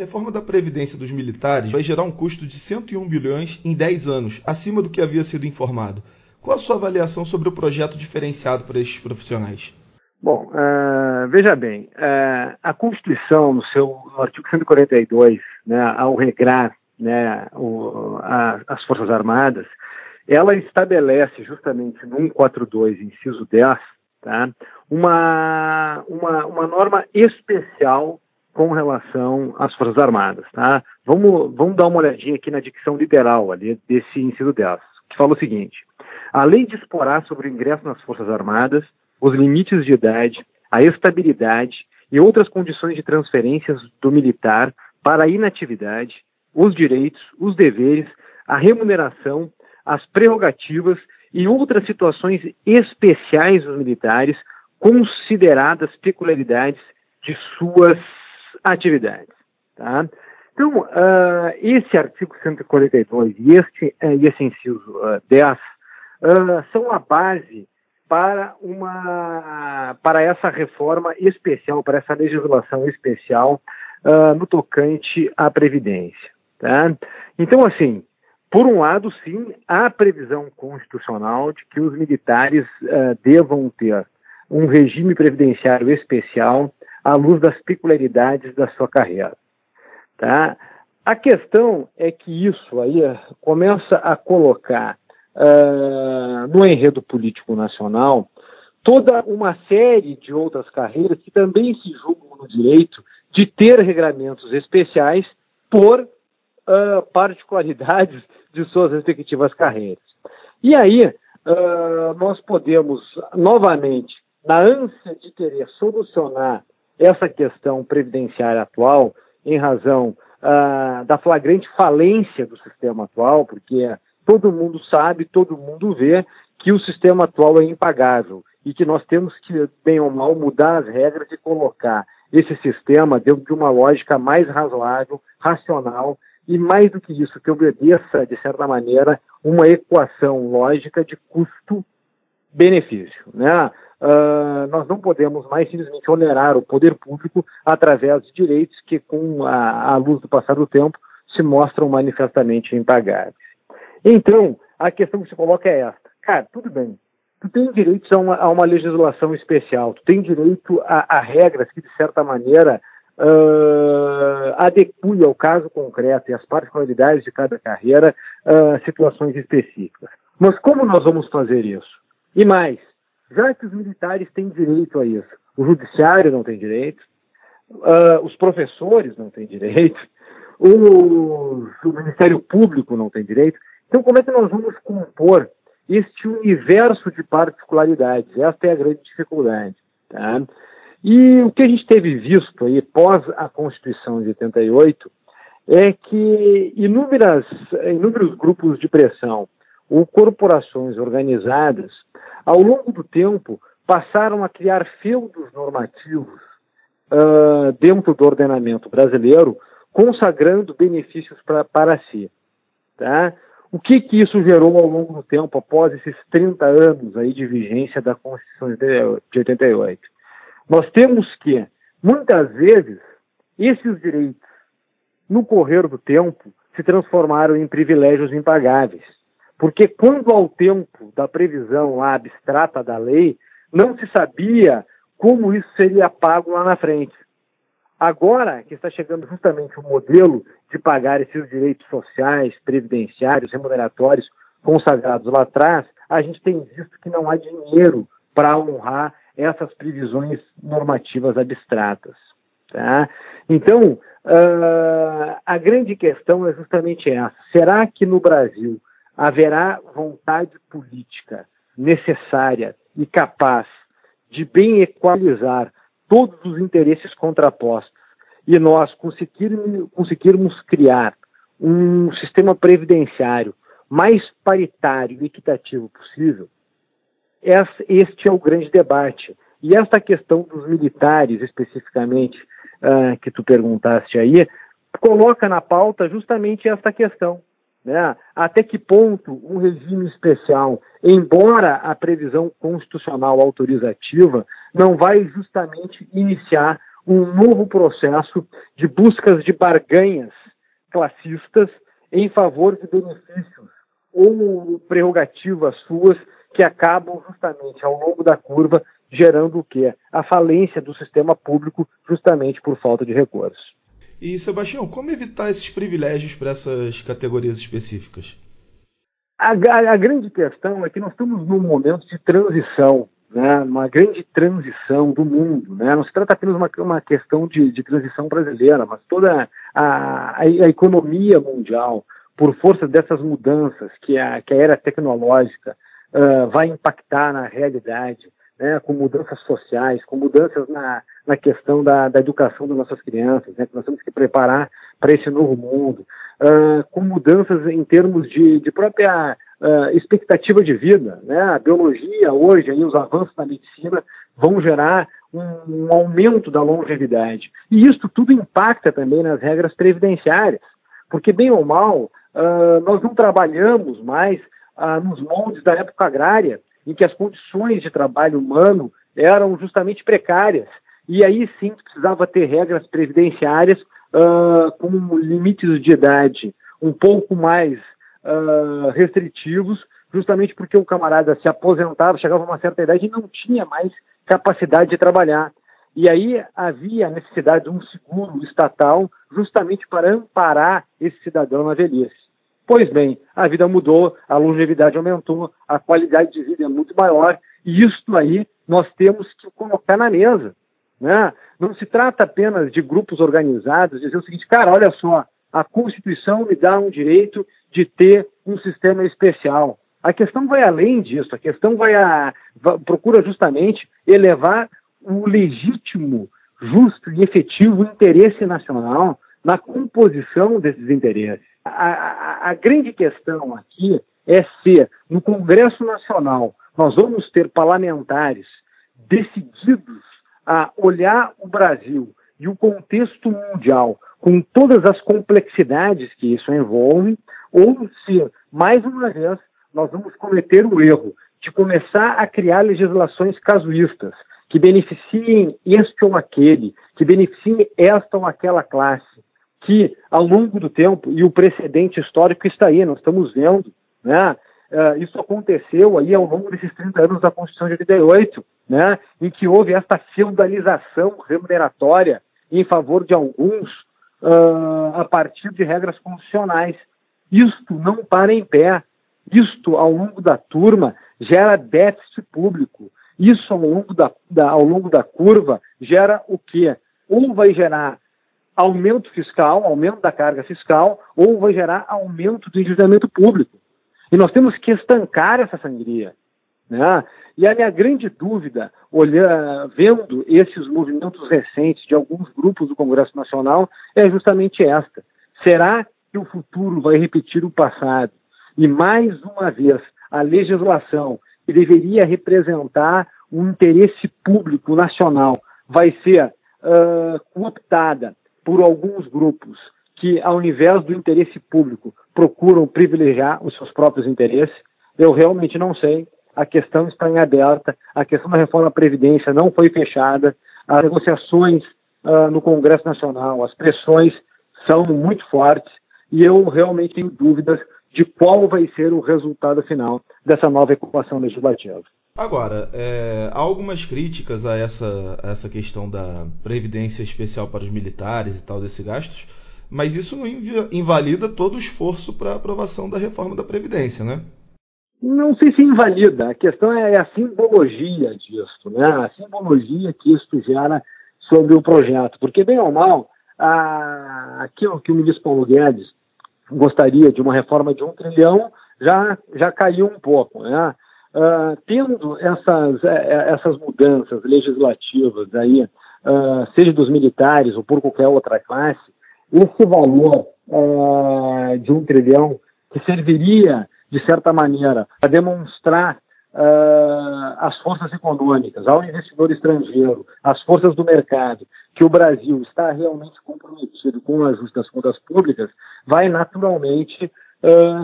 reforma da Previdência dos militares vai gerar um custo de 101 bilhões em 10 anos, acima do que havia sido informado. Qual a sua avaliação sobre o projeto diferenciado para estes profissionais? Bom, uh, veja bem, uh, a Constituição, no seu no artigo 142, né, ao regrar né, o, a, as Forças Armadas, ela estabelece justamente no 142, inciso 10, tá, uma, uma, uma norma especial com relação às Forças Armadas. Tá? Vamos, vamos dar uma olhadinha aqui na dicção literal ali desse inciso 10, que fala o seguinte: a lei disporá sobre o ingresso nas Forças Armadas, os limites de idade, a estabilidade e outras condições de transferências do militar para a inatividade, os direitos, os deveres, a remuneração, as prerrogativas e outras situações especiais dos militares, consideradas peculiaridades de suas atividades. Tá? Então, uh, esse artigo 142 e este, uh, esse inciso uh, 10 uh, são a base para uma para essa reforma especial, para essa legislação especial no tocante à previdência. Tá? Então, assim, por um lado, sim, há previsão constitucional de que os militares devam ter um regime previdenciário especial à luz das peculiaridades da sua carreira. Tá? A questão é que isso aí começa a colocar uh, no enredo político nacional toda uma série de outras carreiras que também se julgam no direito de ter regramentos especiais por uh, particularidades de suas respectivas carreiras. E aí, uh, nós podemos, novamente, na ânsia de querer solucionar essa questão previdenciária atual, em razão uh, da flagrante falência do sistema atual, porque todo mundo sabe, todo mundo vê que o sistema atual é impagável e que nós temos que, bem ou mal, mudar as regras e colocar esse sistema dentro de uma lógica mais razoável, racional e, mais do que isso, que obedeça, de certa maneira, uma equação lógica de custo-benefício. Né? Uh, nós não podemos mais simplesmente onerar o poder público através de direitos que, com a, a luz do passar do tempo, se mostram manifestamente impagáveis. Então, a questão que se coloca é esta. Cara, tudo bem. Tu tem direito a uma, a uma legislação especial, tu tem direito a, a regras que, de certa maneira, uh, adequem ao caso concreto e às particularidades de cada carreira uh, situações específicas. Mas como nós vamos fazer isso? E mais, já que os militares têm direito a isso, o judiciário não tem direito, uh, os professores não têm direito, o, o Ministério Público não tem direito, então, como é que nós vamos compor este universo de particularidades? Esta é a grande dificuldade. Tá? E o que a gente teve visto aí pós a Constituição de 88 é que inúmeras, inúmeros grupos de pressão ou corporações organizadas, ao longo do tempo, passaram a criar feudos normativos uh, dentro do ordenamento brasileiro, consagrando benefícios pra, para si. Tá? O que, que isso gerou ao longo do tempo, após esses 30 anos aí de vigência da Constituição de 88? Nós temos que, muitas vezes, esses direitos, no correr do tempo, se transformaram em privilégios impagáveis. Porque quando ao tempo da previsão lá abstrata da lei, não se sabia como isso seria pago lá na frente. Agora que está chegando justamente o modelo de pagar esses direitos sociais, previdenciários, remuneratórios consagrados lá atrás, a gente tem visto que não há dinheiro para honrar essas previsões normativas abstratas. Tá? Então, uh, a grande questão é justamente essa: será que no Brasil haverá vontade política necessária e capaz de bem equalizar todos os interesses contrapostos e nós conseguirmos, conseguirmos criar um sistema previdenciário mais paritário e equitativo possível, este é o grande debate. E esta questão dos militares, especificamente, uh, que tu perguntaste aí, coloca na pauta justamente esta questão. Né? Até que ponto um regime especial, embora a previsão constitucional autorizativa, não vai justamente iniciar um novo processo de buscas de barganhas classistas em favor de benefícios ou prerrogativas suas que acabam justamente ao longo da curva gerando o quê? A falência do sistema público justamente por falta de recursos. E Sebastião, como evitar esses privilégios para essas categorias específicas? A, a, a, grande questão é que nós estamos num momento de transição, né? uma grande transição do mundo. Né? Não se trata apenas de uma, uma questão de, de, transição brasileira, mas toda a, a, economia mundial, por força dessas mudanças que a, que a era tecnológica uh, vai impactar na realidade, né, com mudanças sociais, com mudanças na, na questão da, da educação das nossas crianças, né, que nós temos que preparar para esse novo mundo, uh, com mudanças em termos de, de própria uh, expectativa de vida. Né, a biologia hoje, aí, os avanços da medicina vão gerar um, um aumento da longevidade. E isso tudo impacta também nas regras previdenciárias, porque, bem ou mal, uh, nós não trabalhamos mais nos moldes da época agrária, em que as condições de trabalho humano eram justamente precárias. E aí sim precisava ter regras previdenciárias uh, com limites de idade um pouco mais uh, restritivos, justamente porque o camarada se aposentava, chegava a uma certa idade e não tinha mais capacidade de trabalhar. E aí havia a necessidade de um seguro estatal justamente para amparar esse cidadão na velhice. Pois bem, a vida mudou, a longevidade aumentou, a qualidade de vida é muito maior, e isso aí nós temos que colocar na mesa. Né? Não se trata apenas de grupos organizados, dizer o seguinte, cara, olha só, a Constituição me dá um direito de ter um sistema especial. A questão vai além disso, a questão vai a, vai, procura justamente elevar o legítimo, justo e efetivo interesse nacional na composição desses interesses a, a, grande questão aqui é se no Congresso Nacional nós vamos ter parlamentares decididos a olhar o Brasil e o contexto mundial com todas as complexidades que isso envolve, ou se, mais uma vez, nós vamos cometer o erro de começar a criar legislações casuístas que beneficiem este ou aquele, que beneficiem esta ou aquela classe, que, ao longo do tempo, e o precedente histórico está aí, nós estamos vendo, né? Uh, isso aconteceu aí ao longo desses 30 anos da Constituição de 88, né? Em que houve esta feudalização remuneratória em favor de alguns uh, a partir de regras constitucionais. Isto não para em pé. Isto, ao longo da turma, gera déficit público. Isso, ao longo da, da, ao longo da curva, gera o quê? Ou vai gerar aumento fiscal, aumento da carga fiscal, ou vai gerar aumento do endividamento público. E nós temos que estancar essa sangria. Né? E a minha grande dúvida, olhando, vendo esses movimentos recentes de alguns grupos do Congresso Nacional, é justamente esta. Será que o futuro vai repetir o passado? E mais uma vez, a legislação que deveria representar o interesse público nacional vai ser uh, cooptada por alguns grupos que, ao invés do interesse público, procuram privilegiar os seus próprios interesses, eu realmente não sei. A questão está em aberta, a questão da reforma da Previdência não foi fechada, as negociações uh, no Congresso Nacional, as pressões são muito fortes e eu realmente tenho dúvidas de qual vai ser o resultado final dessa nova equação legislativa. Agora, é, há algumas críticas a essa, a essa questão da previdência especial para os militares e tal, desses gastos, mas isso não invalida todo o esforço para a aprovação da reforma da Previdência, né? Não sei se invalida, a questão é a simbologia disso, né? A simbologia que isso gera sobre o projeto, porque bem ou mal, a, aquilo que o ministro Paulo Guedes gostaria de uma reforma de um trilhão já, já caiu um pouco, né? Uh, tendo essas, é, é, essas mudanças legislativas aí, uh, seja dos militares ou por qualquer outra classe, esse valor uh, de um trilhão que serviria, de certa maneira, a demonstrar as forças econômicas, ao investidor estrangeiro, às forças do mercado, que o Brasil está realmente comprometido com o ajuste das contas públicas, vai naturalmente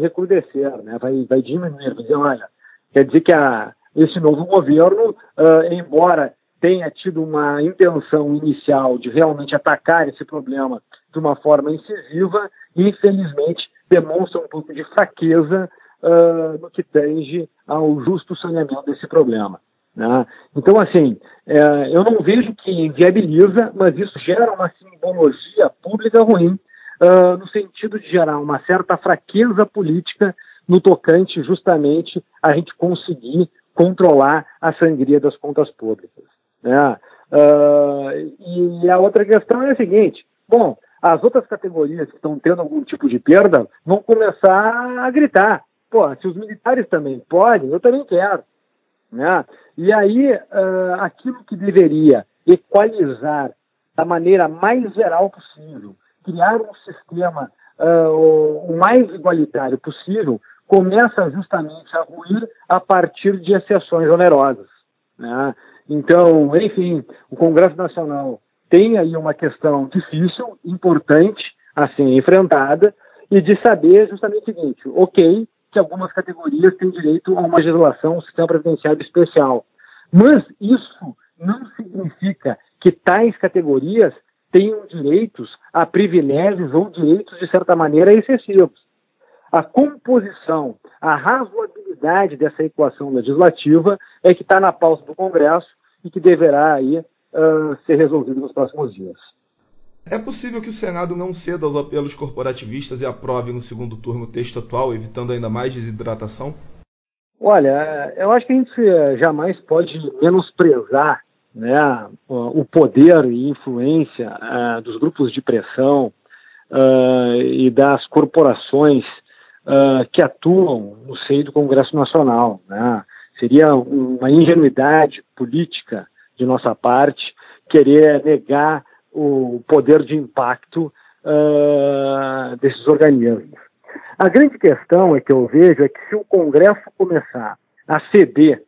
recrudescer, né? vai, vai diminuir, vai dizer, olha, Quer dizer que a, esse novo governo, uh, embora tenha tido uma intenção inicial de realmente atacar esse problema de uma forma incisiva infelizmente, demonstra um pouco de fraqueza uh, no que tange ao justo saneamento desse problema. Né? Então, assim, é, eu não vejo que viabiliza, mas isso gera uma simbologia pública ruim, uh, no sentido de gerar uma certa fraqueza política no tocante justamente a gente conseguir controlar a sangria das contas públicas. Né? Uh, e a outra questão é a seguinte: bom, as outras categorias que estão tendo algum tipo de perda vão começar a gritar. Pô, se os militares também podem, eu também quero. Né? E aí, uh, aquilo que deveria equalizar da maneira mais geral possível, criar um sistema uh, o mais igualitário possível, começa justamente a ruir a partir de exceções onerosas. Né? Então, enfim, o Congresso Nacional tem aí uma questão difícil, importante a ser enfrentada, e de saber justamente o seguinte: ok, que algumas categorias têm direito a uma legislação, um sistema previdenciário especial. Mas isso não significa que tais categorias tenham direitos a privilégios ou direitos, de certa maneira, excessivos. A composição, a razoabilidade dessa equação legislativa é que está na pauta do Congresso e que deverá aí, uh, ser resolvido nos próximos dias. É possível que o Senado não ceda aos apelos corporativistas e aprove no segundo turno o texto atual, evitando ainda mais desidratação? Olha, eu acho que a gente jamais pode menosprezar né, o poder e influência uh, dos grupos de pressão uh, e das corporações uh, que atuam no seio do Congresso Nacional. Né? Seria uma ingenuidade política de nossa parte querer negar o poder de impacto desses organismos. A grande questão é que eu vejo é que se o Congresso começar a ceder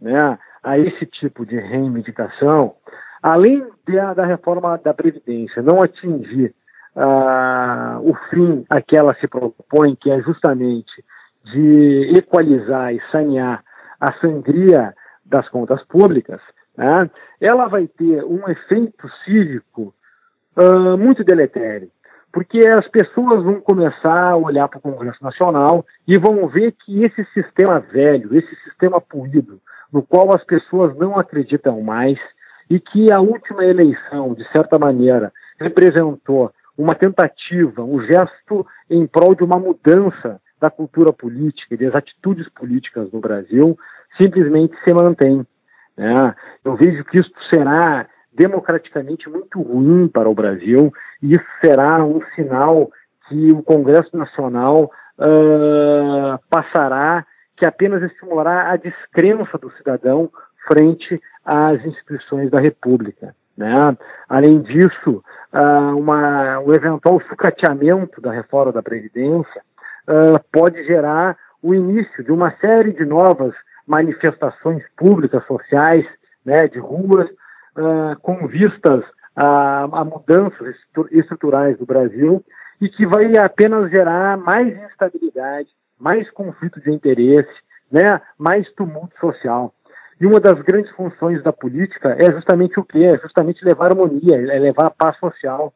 né, a esse tipo de reivindicação, além de, da reforma da Previdência não atingir uh, o fim a que ela se propõe, que é justamente de equalizar e sanear a sangria das contas públicas, né, ela vai ter um efeito cívico uh, muito deletério, porque as pessoas vão começar a olhar para o Congresso Nacional e vão ver que esse sistema velho, esse sistema poluído, no qual as pessoas não acreditam mais, e que a última eleição, de certa maneira, representou uma tentativa, um gesto em prol de uma mudança da cultura política e das atitudes políticas no Brasil, simplesmente se mantém. Né? Eu vejo que isso será democraticamente muito ruim para o Brasil e isso será um sinal que o Congresso Nacional uh, passará que apenas estimulará a descrença do cidadão frente às instituições da República. Né? Além disso, uh, uma, o eventual sucateamento da reforma da Previdência uh, pode gerar o início de uma série de novas manifestações públicas, sociais, né, de ruas, uh, com vistas a, a, mudanças estruturais do Brasil e que vai apenas gerar mais instabilidade, mais conflito de interesse, né, mais tumulto social. E uma das grandes funções da política é justamente o quê? É justamente levar harmonia, é levar a paz social.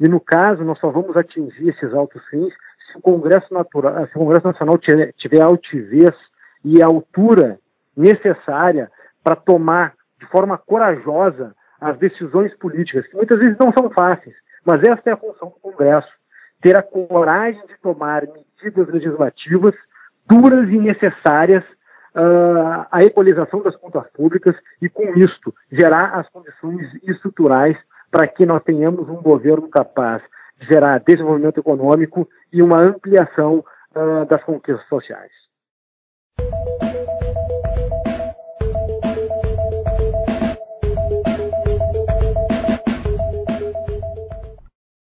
E no caso, nós só vamos atingir esses altos fins se o Congresso, Natural, se o Congresso Nacional tiver, altivez e a altura necessária para tomar de forma corajosa as decisões políticas, que muitas vezes não são fáceis, mas essa é a função do Congresso, ter a coragem de tomar medidas legislativas duras e necessárias uh, à equalização das contas públicas e, com isto, gerar as condições estruturais para que nós tenhamos um governo capaz de gerar desenvolvimento econômico e uma ampliação uh, das conquistas sociais.